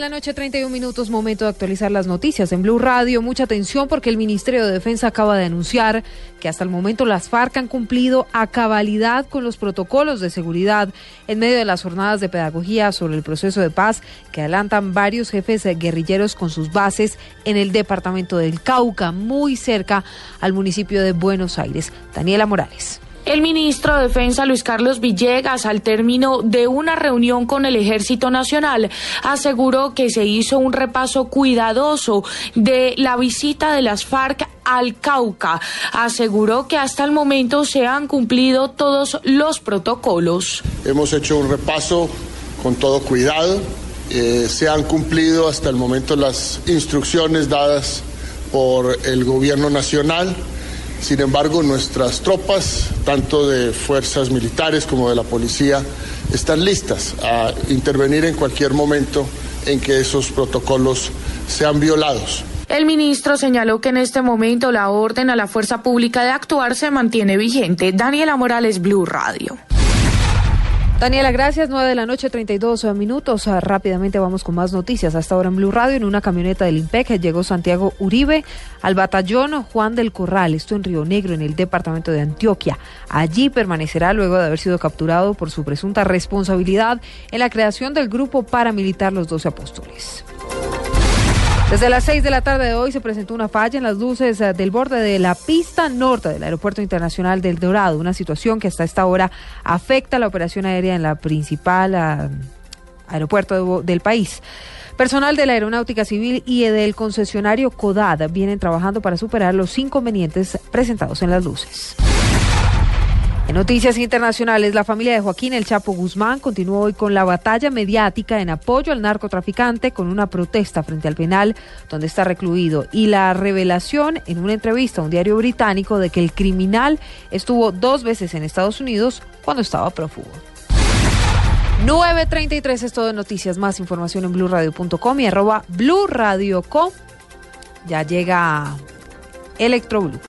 La noche 31 minutos, momento de actualizar las noticias en Blue Radio. Mucha atención porque el Ministerio de Defensa acaba de anunciar que hasta el momento las FARC han cumplido a cabalidad con los protocolos de seguridad en medio de las jornadas de pedagogía sobre el proceso de paz que adelantan varios jefes guerrilleros con sus bases en el departamento del Cauca, muy cerca al municipio de Buenos Aires. Daniela Morales. El ministro de Defensa Luis Carlos Villegas, al término de una reunión con el Ejército Nacional, aseguró que se hizo un repaso cuidadoso de la visita de las FARC al Cauca. Aseguró que hasta el momento se han cumplido todos los protocolos. Hemos hecho un repaso con todo cuidado. Eh, se han cumplido hasta el momento las instrucciones dadas por el gobierno nacional. Sin embargo, nuestras tropas, tanto de fuerzas militares como de la policía, están listas a intervenir en cualquier momento en que esos protocolos sean violados. El ministro señaló que en este momento la orden a la fuerza pública de actuar se mantiene vigente. Daniela Morales, Blue Radio. Daniela, gracias. 9 de la noche, 32 minutos. Ah, rápidamente vamos con más noticias. Hasta ahora en Blue Radio, en una camioneta del IMPEC, llegó Santiago Uribe al batallón Juan del Corral, esto en Río Negro, en el departamento de Antioquia. Allí permanecerá luego de haber sido capturado por su presunta responsabilidad en la creación del grupo paramilitar Los Doce Apóstoles. Desde las 6 de la tarde de hoy se presentó una falla en las luces eh, del borde de la pista norte del Aeropuerto Internacional del Dorado, una situación que hasta esta hora afecta la operación aérea en la principal ah, aeropuerto del país. Personal de la Aeronáutica Civil y del concesionario CODAD vienen trabajando para superar los inconvenientes presentados en las luces. En noticias internacionales, la familia de Joaquín El Chapo Guzmán continuó hoy con la batalla mediática en apoyo al narcotraficante con una protesta frente al penal donde está recluido y la revelación en una entrevista a un diario británico de que el criminal estuvo dos veces en Estados Unidos cuando estaba prófugo. 9.33 es todo de noticias. Más información en blurradio.com y arroba. Ya llega Electroblue.